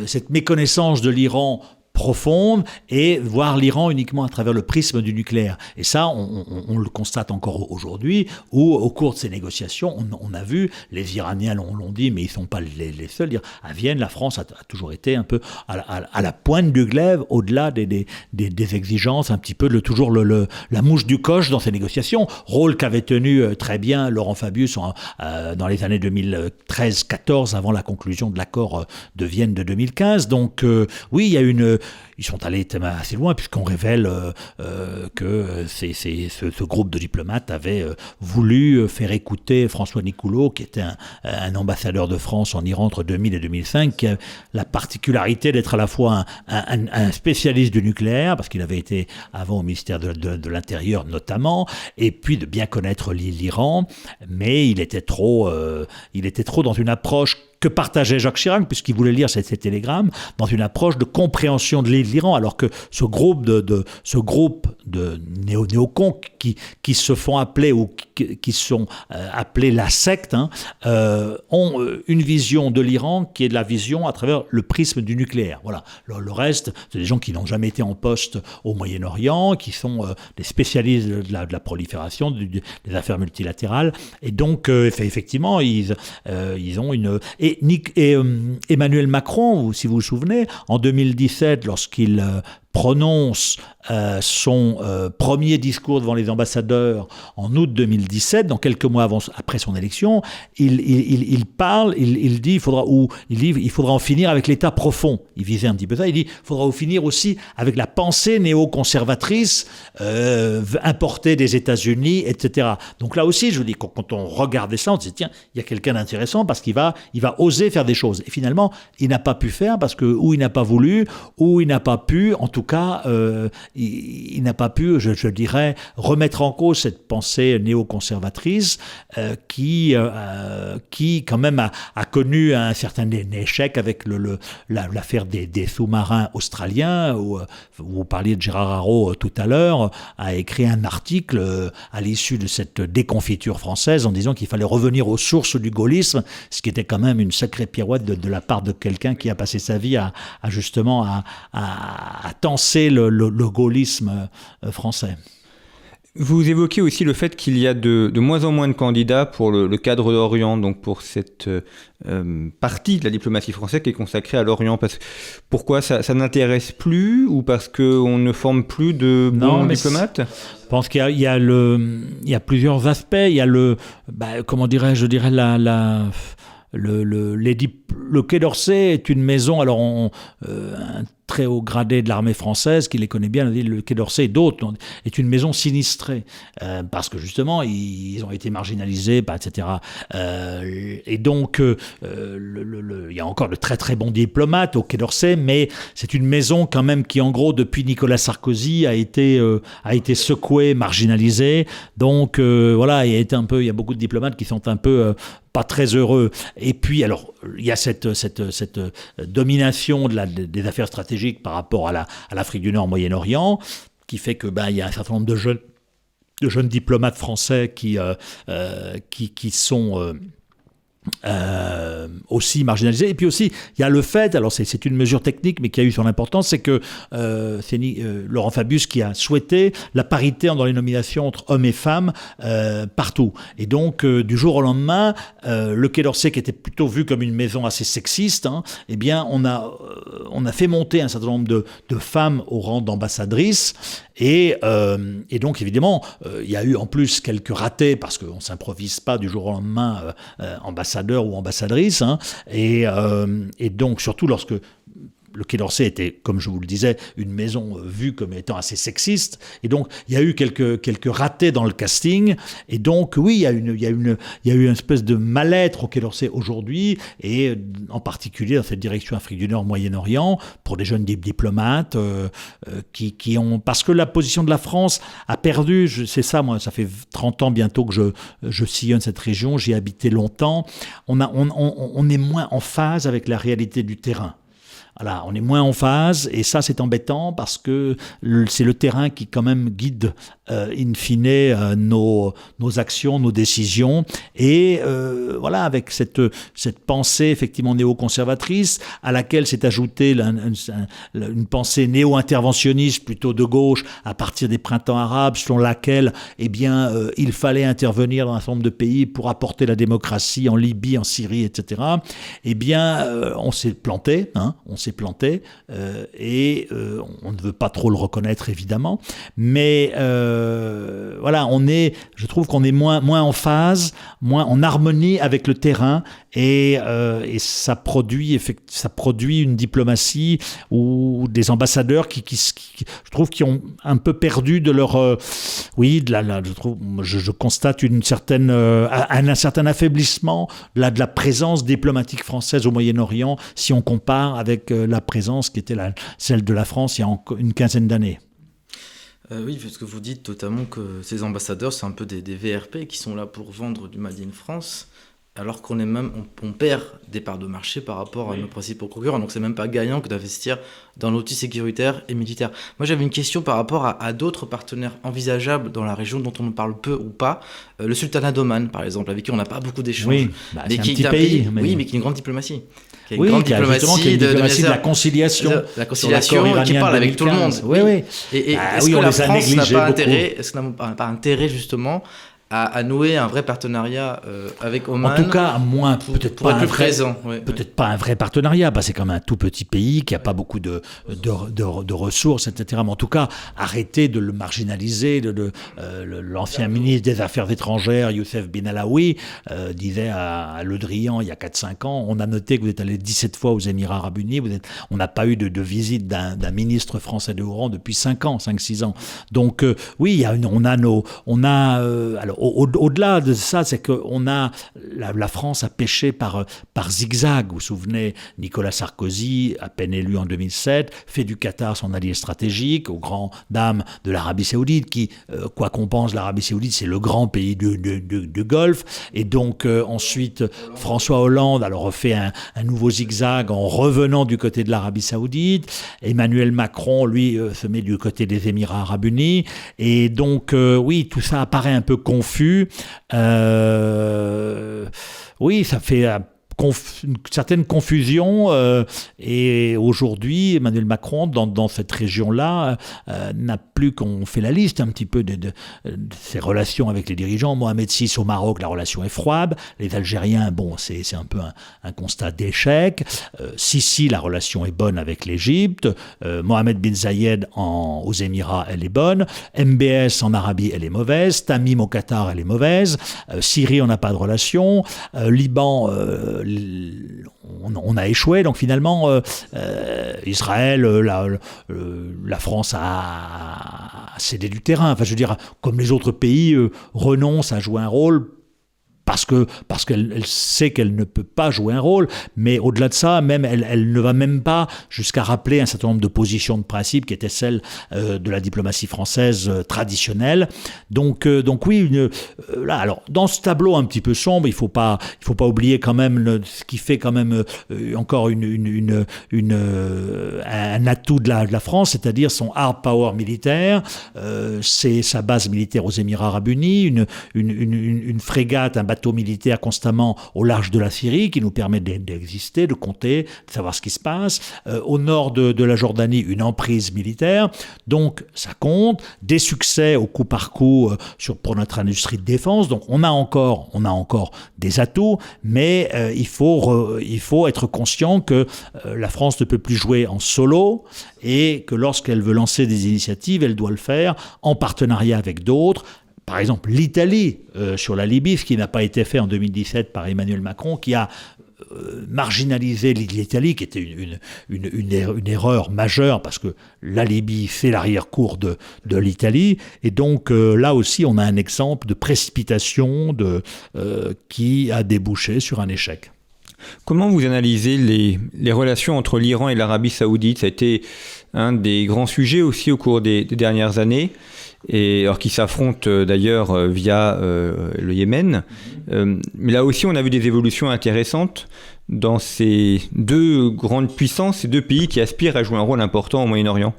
cette méconnaissance de l'Iran profonde et voir l'Iran uniquement à travers le prisme du nucléaire. Et ça, on, le constate encore aujourd'hui, où au cours de ces négociations, on, a vu, les Iraniens l'ont dit, mais ils ne sont pas les, seuls, dire, à Vienne, la France a, toujours été un peu à, la pointe du glaive, au-delà des, des, exigences, un petit peu de toujours le, la mouche du coche dans ces négociations, rôle qu'avait tenu euh, très bien Laurent Fabius euh, dans les années 2013-14, avant la conclusion de l'accord euh, de Vienne de 2015. Donc oui, il y a une ils sont allés assez loin puisqu'on révèle euh, euh, que c'est, ce, groupe de diplomates avait euh, voulu faire écouter François Nicoulot, qui était un, ambassadeur de France en Iran entre 2000 et 2005, qui a la particularité d'être à la fois un, spécialiste du nucléaire, parce qu'il avait été avant au ministère de, l'Intérieur notamment, et puis de bien connaître l'Iran, mais il était trop, il était trop dans une approche que partageait Jacques Chirac, puisqu'il voulait lire ces, télégrammes dans une approche de compréhension de l'Iran, alors que ce groupe de, ce groupe de néo néocons qui, qui se font appeler ou qui, sont euh, appelés la secte hein, euh, ont euh, une vision de l'Iran qui est de la vision à travers le prisme du nucléaire. Voilà. Le, reste, c'est des gens qui n'ont jamais été en poste au Moyen-Orient, qui sont des spécialistes de la, prolifération, des affaires multilatérales. Et donc, effectivement, ils, ils ont une. Et Emmanuel Macron, si vous vous souvenez, en 2017, lorsqu'il prononce euh, son euh, premier discours devant les ambassadeurs en août 2017, dans quelques mois après son élection, il, parle, il, dit, il faudra, ou il faudra en finir avec l'État profond. Il visait un petit peu ça. Il dit, il faudra en finir aussi avec la pensée néoconservatrice euh, importée des États-Unis, etc. Donc là aussi, je vous dis, quand, on regardait ça, on se dit, tiens, il y a quelqu'un d'intéressant parce qu'il va, il va oser faire des choses. Et finalement, il n'a pas pu faire parce que ou il n'a pas voulu, ou il n'a pas pu, en tout cas, euh, il, n'a pas pu, je, dirais, remettre en cause cette pensée néoconservatrice euh, qui, euh, qui, quand même, a, connu un certain échec avec l'affaire des, sous-marins australiens, vous parliez de Gérard Haro tout à l'heure, a écrit un article à l'issue de cette déconfiture française en disant qu'il fallait revenir aux sources du gaullisme, ce qui était quand même une sacrée pirouette de, la part de quelqu'un qui a passé sa vie à, justement à, à le, gaullisme euh, français. Vous évoquez aussi le fait qu'il y a de, moins en moins de candidats pour le, cadre d'Orient, donc pour cette euh, partie de la diplomatie française qui est consacrée à l'Orient. pourquoi ça, n'intéresse plus ou parce qu'on ne forme plus de bons diplomates? Je pense qu'il y, a, le, il y a plusieurs aspects. Il y a le, bah, comment dirais-je, je dirais la, la le, le, le Quai d'Orsay est une maison, alors on, euh, un très haut gradé de l'armée française, qui les connaît bien, le Quai d'Orsay et d'autres, est une maison sinistrée, euh, parce que justement, ils, ont été marginalisés, bah, etc. Euh, et donc, euh, il y a encore de très très bons diplomates au Quai d'Orsay, mais c'est une maison quand même qui, en gros, depuis Nicolas Sarkozy, a été, a été secouée, marginalisée. Donc, voilà, il y, a un peu, il y a beaucoup de diplomates qui sont un peu pas très heureux. Et puis, alors, il y a cette, cette, cette domination de la, des affaires stratégiques par rapport à l'Afrique du Nord, Moyen-Orient, qui fait que ben, il y a un certain nombre de jeunes, de jeunes diplomates français qui, euh, euh, qui, qui, sont... Euh, aussi marginalisé. Et puis aussi, il y a le fait, alors c'est une mesure technique, mais qui a eu son importance, c'est que euh, c'est euh, Laurent Fabius qui a souhaité la parité dans les nominations entre hommes et femmes partout. Et donc, du jour au lendemain, le Quai d'Orsay, qui était plutôt vu comme une maison assez sexiste, hein, eh bien, on a, on a fait monter un certain nombre de, de femmes au rang d'ambassadrices. Et, et, donc, évidemment, il y a eu en plus quelques ratés, parce qu'on ne s'improvise pas du jour au lendemain ambassadrice ambassadeur ou ambassadrice. Hein. euh, et, donc, surtout lorsque le Quai d'Orsay était, comme je vous le disais, une maison euh, vue comme étant assez sexiste. Et donc, il y a eu quelques, quelques ratés dans le casting. Et donc, oui, il y a, une, il y a, une, il y a eu une espèce de mal-être au Quai d'Orsay aujourd'hui, et euh, en particulier dans cette direction Afrique du Nord, Moyen-Orient, pour des jeunes diplomates euh, qui, qui, ont. Parce que la position de la France a perdu, c'est ça, moi, ça fait 30 ans bientôt que je, je sillonne cette région, j'y ai habité longtemps. On, a, on, on, on est moins en phase avec la réalité du terrain. Voilà, on est moins en phase et ça c'est embêtant parce que c'est le terrain qui quand même guide euh, in fine euh, nos, nos actions, nos décisions et euh, voilà avec cette, cette pensée effectivement néoconservatrice à laquelle s'est ajoutée une, une, pensée néo-interventionniste plutôt de gauche à partir des printemps arabes selon laquelle eh bien il fallait intervenir dans un certain nombre de pays pour apporter la démocratie en Libye, en Syrie, etc. Eh bien on s'est planté, hein, on s'est planté euh, et euh, on ne veut pas trop le reconnaître évidemment, mais euh, voilà, on est, je trouve qu'on est moins, moins en phase, moins en harmonie avec le terrain et, et ça produit ça produit une diplomatie ou des ambassadeurs qui, je trouve qui ont un peu perdu de leur oui de je trouve je, constate une certaine un, certain affaiblissement de la, de la présence diplomatique française au Moyen-Orient si on compare avec euh, la présence qui était celle de la France il y a une quinzaine d'années. Euh, oui, parce que vous dites totalement que ces ambassadeurs, c'est un peu des, VRP qui sont là pour vendre du Made in France. Alors qu'on est même, on, perd des parts de marché par rapport à nos principaux concurrents. Donc c'est même pas gagnant que d'investir dans l'outil sécuritaire et militaire. Moi j'avais une question par rapport à, d'autres partenaires envisageables dans la région dont on parle peu ou pas. Euh, le sultanat d'Oman par exemple, avec qui on n'a pas beaucoup d'échanges. Oui, bah, mais qui un petit pays, oui, mais qui a une grande diplomatie. Qui a une grande diplomatie, de, de, la conciliation. La conciliation, qui parle avec tout le monde. Oui, oui. Et, bah est-ce que la France n'a pas intérêt, est-ce n'a pas intérêt justement à, nouer un vrai partenariat euh, avec Oman. En tout cas, moins peut-être pas un vrai, peut-être pas un vrai partenariat, parce que c'est comme un tout petit pays qui a pas beaucoup de de, de, ressources, etc. Mais en tout cas, arrêter de le marginaliser. De, euh, L'ancien ministre des Affaires étrangères, Youssef Bin Alaoui, euh, disait à, Le Drian il y a 4-5 ans, on a noté que vous êtes allé 17 fois aux Émirats Arabes Unis, vous êtes, on n'a pas eu de, visite d'un ministre français de haut rang depuis 5 ans, 5-6 ans. Donc oui, il y a une, on a nos, on a alors au-delà de ça, c'est qu'on a la, France a pêché par par zigzag. Vous vous souvenez, Nicolas Sarkozy, à peine élu en 2007, fait du Qatar son allié stratégique, aux grandes dames de l'Arabie Saoudite, qui, euh, quoi qu'on pense, l'Arabie Saoudite, c'est le grand pays du, Golfe. Et donc euh, ensuite, François Hollande alors refait un, un, nouveau zigzag en revenant du côté de l'Arabie Saoudite. Emmanuel Macron, lui, euh, se met du côté des Émirats Arabes Unis. Et donc, oui, tout ça apparaît un peu confus euh, oui, ça fait une certaine confusion. Euh, et aujourd'hui, Emmanuel Macron, dans, cette région-là, euh, n'a plus qu'on fait la liste un petit peu de, ses relations avec les dirigeants. Mohamed VI au Maroc, la relation est froide. Les Algériens, bon, c'est un peu un, constat d'échec. Euh, Sisi, la relation est bonne avec l'Égypte. Mohamed bin Zayed en, aux Émirats, elle est bonne. MBS en Arabie, elle est mauvaise. Tamim au Qatar, elle est mauvaise. Syrie, on n'a pas de relation. Liban, on, a échoué. Donc finalement, euh, euh, Israël, euh, la, France a, cédé du terrain. Enfin, je veux dire, comme les autres pays, renoncent à jouer un rôle parce que parce qu'elle sait qu'elle ne peut pas jouer un rôle, mais au-delà de ça, même elle, ne va même pas jusqu'à rappeler un certain nombre de positions de principe qui étaient celles euh, de la diplomatie française euh, traditionnelle. Donc euh, donc oui, là alors dans ce tableau un petit peu sombre, il faut pas il faut pas oublier quand même ce qui fait quand même encore une, un atout de la, France, c'est-à-dire son hard power militaire, c'est sa base militaire aux Émirats Arabes Unis, une frégate, un bateau militaire constamment au large de la Syrie qui nous permet d'exister, de compter, de savoir ce qui se passe. Euh, au nord de, la Jordanie, une emprise militaire. Donc ça compte. Des succès au coup par coup euh, pour notre industrie de défense. Donc on a encore, on a encore des atouts, mais euh, il, faut il faut être conscient que la France ne peut plus jouer en solo et que lorsqu'elle veut lancer des initiatives, elle doit le faire en partenariat avec d'autres, par exemple l'Italie euh, sur la Libye, ce qui n'a pas été fait en 2017 par Emmanuel Macron, qui a euh, marginalisé l'Italie, qui était une, une, erreur majeure, parce que la Libye, c'est l'arrière-cour de, l'Italie. Et donc euh, là aussi, on a un exemple de précipitation qui a débouché sur un échec. Comment vous analysez les relations entre l'Iran et l'Arabie saoudite? Ça a été un des grands sujets aussi au cours des dernières années et alors qui s'affrontent euh, d'ailleurs euh, via euh, le Yémen. mais là aussi, on a vu des évolutions intéressantes dans ces deux grandes puissances, ces deux pays qui aspirent à jouer un rôle important au Moyen-Orient.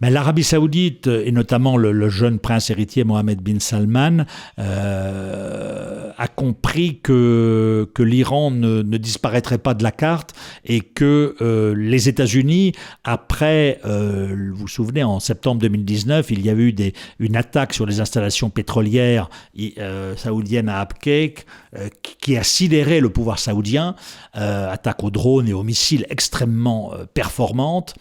Ben, L'Arabie saoudite, et notamment le, jeune prince héritier Mohamed bin Salman, euh, a compris que, l'Iran ne, disparaîtrait pas de la carte et que euh, les États-Unis, après, euh, vous vous souvenez, en septembre 2019, il y a eu une attaque sur les installations pétrolières euh, saoudiennes à Abqaiq euh, qui a sidéré le pouvoir saoudien, attaque aux drones et aux missiles extrêmement performantes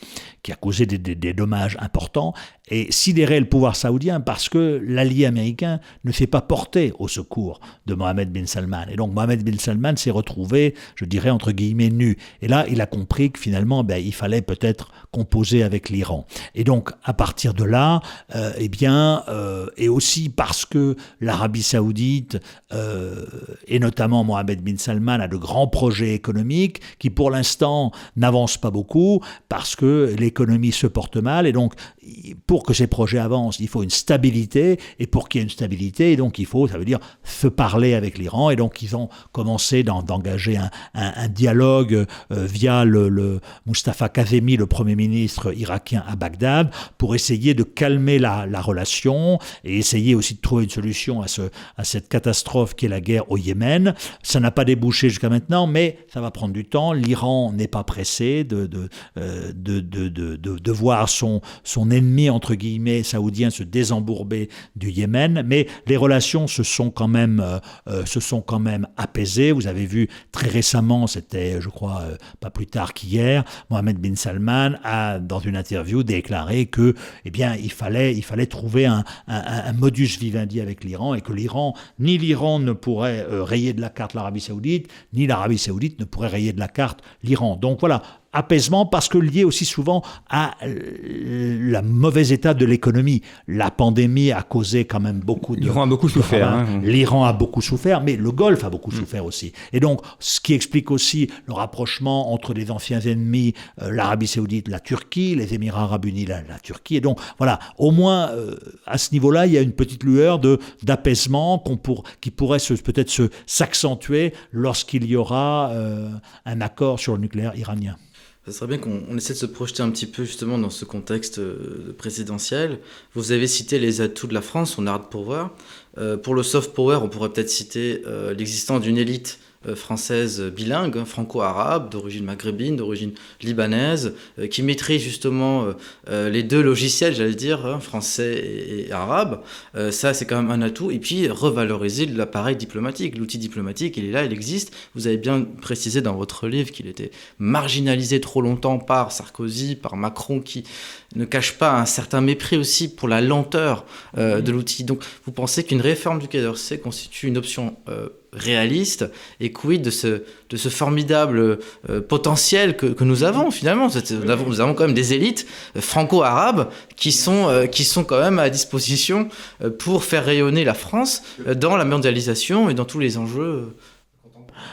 qui a causé des, dommages importants, et sidérer le pouvoir saoudien parce que l'allié américain ne s'est pas porté au secours de Mohamed bin Salman. Et donc Mohamed bin Salman s'est retrouvé, je dirais, entre guillemets, nu. Et là, il a compris que finalement, ben, il fallait peut-être composer avec l'Iran. Et donc, à partir de là, euh, eh bien, euh, et aussi parce que l'Arabie saoudite, euh, et notamment Mohamed bin Salman, a de grands projets économiques qui, pour l'instant, n'avancent pas beaucoup parce que l'économie se porte mal. Et donc, pour que ces projets avancent, il faut une stabilité, et pour qu'il y ait une stabilité, donc il faut, ça veut dire, se parler avec l'Iran, et donc ils ont commencé d'engager un, dialogue euh, via le, Mustafa Kazemi, le Premier ministre irakien à Bagdad, pour essayer de calmer la, la, relation, et essayer aussi de trouver une solution à, ce, à cette catastrophe qui est la guerre au Yémen. Ça n'a pas débouché jusqu'à maintenant, mais ça va prendre du temps. L'Iran n'est pas pressé de, de, euh, de, de, de voir son, son ennemi, entre guillemets, saoudien se désembourber du Yémen, mais les relations se sont quand même, euh, euh, se sont quand apaisées. Vous avez vu très récemment, c'était, je crois, euh, pas plus tard qu'hier, Mohamed bin Salman a, dans une interview, déclaré que, eh bien, il fallait, trouver un, modus vivendi avec l'Iran et que l'Iran, ni l'Iran ne pourrait rayer de la carte l'Arabie saoudite, ni l'Arabie saoudite ne pourrait rayer de la carte l'Iran. Donc voilà, apaisement parce que lié aussi souvent à euh, la mauvaise état de l'économie. La pandémie a causé quand même beaucoup de... L'Iran a beaucoup souffert. Hein. L'Iran a beaucoup souffert, mais le Golfe a beaucoup mm. souffert aussi. Et donc, ce qui explique aussi le rapprochement entre les anciens ennemis, euh, l'Arabie saoudite, la Turquie, les Émirats arabes unis, la, Turquie. Et donc, voilà, au moins, euh, à ce niveau-là, il y a une petite lueur d'apaisement pour, qui pourrait peut-être s'accentuer lorsqu'il y aura un accord sur le nucléaire iranien. Ça serait bien qu'on essaie de se projeter un petit peu justement dans ce contexte euh, présidentiel. Vous avez cité les atouts de la France, son hard power. Euh, pour le soft power, on pourrait peut-être citer euh, l'existence d'une élite française bilingue, hein, franco-arabe, d'origine maghrébine, d'origine libanaise, euh, qui maîtrise justement euh, les deux logiciels, j'allais dire, hein, français et, arabe. ça, c'est quand même un atout. Et puis, revaloriser l'appareil diplomatique. L'outil diplomatique, il est là, il existe. Vous avez bien précisé dans votre livre qu'il était marginalisé trop longtemps par Sarkozy, par Macron, qui ne cache pas un certain mépris aussi pour la lenteur de l'outil. Donc, vous pensez qu'une réforme du Quai d'Orsay constitue une option réaliste et quid de ce, de ce formidable euh, potentiel que, que, nous avons finalement? Nous avons, nous avons, quand même des élites euh, franco-arabes qui, sont euh, qui sont quand même à disposition pour faire rayonner la France dans la mondialisation et dans tous les enjeux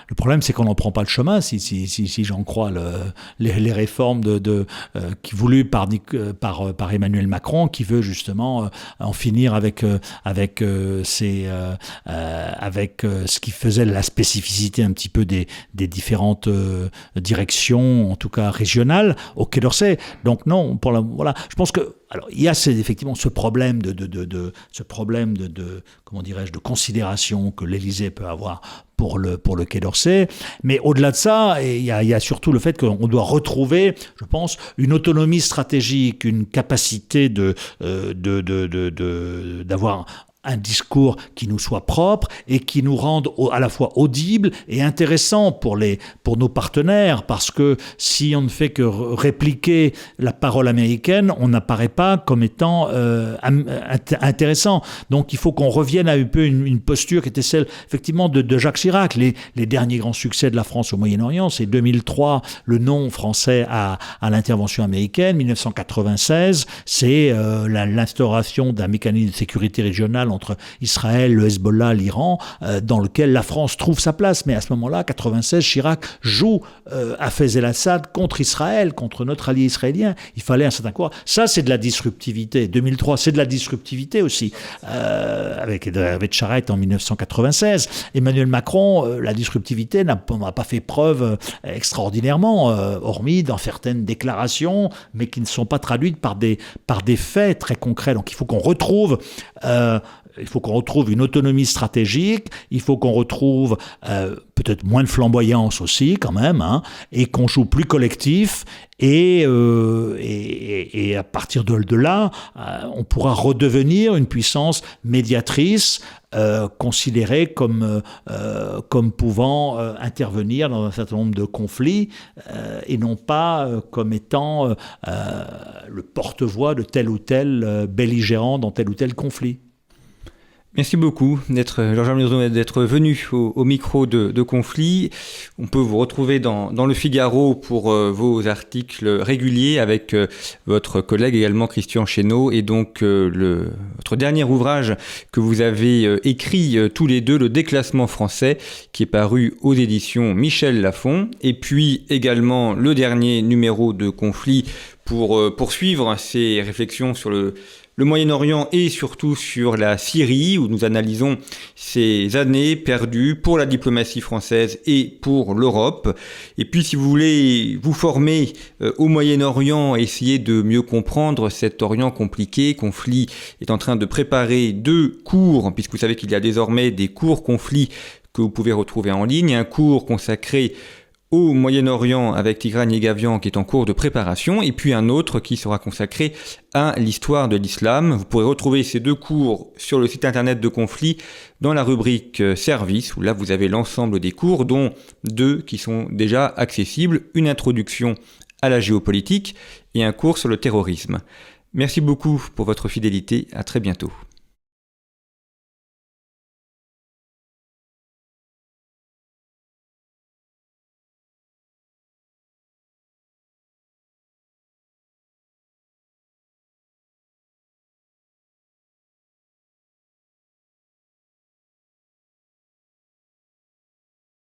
le problème, c'est qu'on n'en prend pas le chemin, si, si, si, si j'en crois le, les, les, réformes de, de euh, voulues par, euh, par, euh, par Emmanuel Macron, qui veut justement en finir avec, avec, ces, avec ce qui faisait la spécificité un petit peu des, des différentes directions, en tout cas régionales, au Quai d'Orsay. Donc non, pour la, voilà, je pense que alors, il y a effectivement ce problème de, de, de, de ce problème de, comment dirais-je de considération que l'Élysée peut avoir pour le pour le Quai d'Orsay, mais au-delà de ça, il y, a, il y a surtout le fait qu'on doit retrouver, je pense, une autonomie stratégique, une capacité de euh, de d'avoir un discours qui nous soit propre et qui nous rende à la fois audible et intéressant pour, les, pour nos partenaires, parce que si on ne fait que répliquer la parole américaine, on n'apparaît pas comme étant euh, intéressant. Donc il faut qu'on revienne à un peu une, posture qui était celle effectivement de, Jacques Chirac. Les, les, derniers grands succès de la France au Moyen-Orient, c'est 2003, le nom français à, à l'intervention américaine, 1996, c'est euh, l'instauration d'un mécanisme de sécurité régionale entre Israël, le Hezbollah, l'Iran, euh, dans lequel la France trouve sa place. Mais à ce moment-là, 96, Chirac joue euh, à Fez el-Assad contre Israël, contre notre allié israélien. Il fallait un certain quoi. Ça, c'est de la disruptivité. 2003, c'est de la disruptivité aussi, euh, avec Hervé Charette en 1996. Emmanuel Macron, la disruptivité n'a pas fait preuve extraordinairement, hormis dans certaines déclarations, mais qui ne sont pas traduites par des, par des faits très concrets. Donc il faut qu'on retrouve il faut qu'on retrouve une autonomie stratégique, il faut qu'on retrouve euh, peut-être moins de flamboyance aussi quand même, hein, et qu'on joue plus collectif. Et, euh, à partir de, là, euh, on pourra redevenir une puissance médiatrice considérée comme, comme pouvant intervenir dans un certain nombre de conflits et non pas comme étant le porte-voix de tel ou tel belligérant dans tel ou tel conflit. Merci beaucoup d'être venu au, micro de, Conflit. On peut vous retrouver dans, le Figaro pour euh, vos articles réguliers avec euh, votre collègue également Christian Chesneau et donc euh, votre dernier ouvrage que vous avez écrit tous les deux, le déclassement français, qui est paru aux éditions Michel Lafon et puis également le dernier numéro de Conflit pour poursuivre ces réflexions sur le, Moyen-Orient et surtout sur la Syrie, où nous analysons ces années perdues pour la diplomatie française et pour l'Europe. Et puis, si vous voulez vous former euh, au Moyen-Orient, essayer de mieux comprendre cet Orient compliqué, conflit est en train de préparer deux cours, puisque vous savez qu'il y a désormais des cours conflits que vous pouvez retrouver en ligne, un cours consacré au Moyen-Orient avec Tigran Yegavian qui est en cours de préparation, et puis un autre qui sera consacré à l'histoire de l'islam. Vous pourrez retrouver ces deux cours sur le site internet de conflit dans la rubrique euh, service, où là vous avez l'ensemble des cours, dont deux qui sont déjà accessibles, une introduction à la géopolitique et un cours sur le terrorisme. Merci beaucoup pour votre fidélité, à très bientôt.